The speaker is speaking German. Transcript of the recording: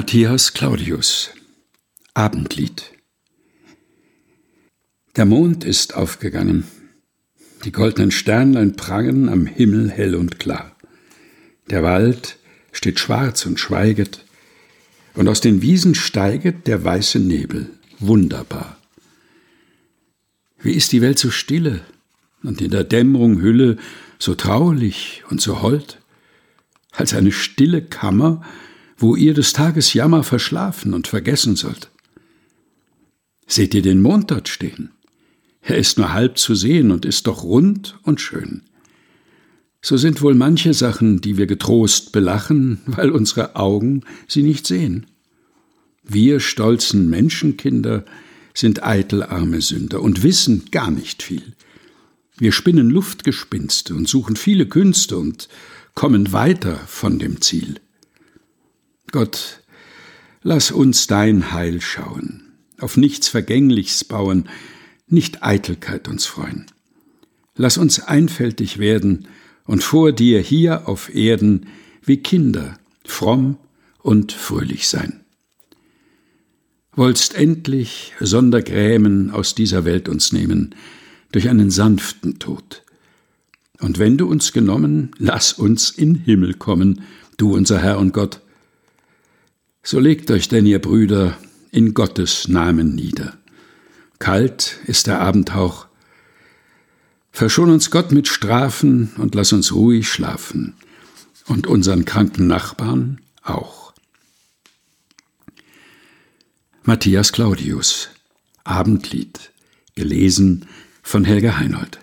Matthias Claudius. Abendlied. Der Mond ist aufgegangen, die goldenen Sternlein prangen am Himmel hell und klar. Der Wald steht schwarz und schweiget, und aus den Wiesen steiget der weiße Nebel, wunderbar. Wie ist die Welt so stille und in der Dämmerung Hülle so traulich und so hold, als eine stille Kammer, wo ihr des Tages Jammer verschlafen und vergessen sollt. Seht ihr den Mond dort stehen? Er ist nur halb zu sehen und ist doch rund und schön. So sind wohl manche Sachen, die wir getrost belachen, weil unsere Augen sie nicht sehen. Wir stolzen Menschenkinder sind eitelarme Sünder und wissen gar nicht viel. Wir spinnen Luftgespinste und suchen viele Künste und kommen weiter von dem Ziel. Gott, lass uns dein Heil schauen, auf nichts Vergängliches bauen, nicht Eitelkeit uns freuen. Lass uns einfältig werden und vor dir hier auf Erden wie Kinder fromm und fröhlich sein. Wollst endlich Sondergrämen aus dieser Welt uns nehmen, durch einen sanften Tod. Und wenn du uns genommen, lass uns in Himmel kommen, du unser Herr und Gott, so legt euch denn, ihr Brüder, in Gottes Namen nieder. Kalt ist der Abendhauch. Verschon uns Gott mit Strafen und lass uns ruhig schlafen. Und unseren kranken Nachbarn auch. Matthias Claudius Abendlied gelesen von Helga Heinold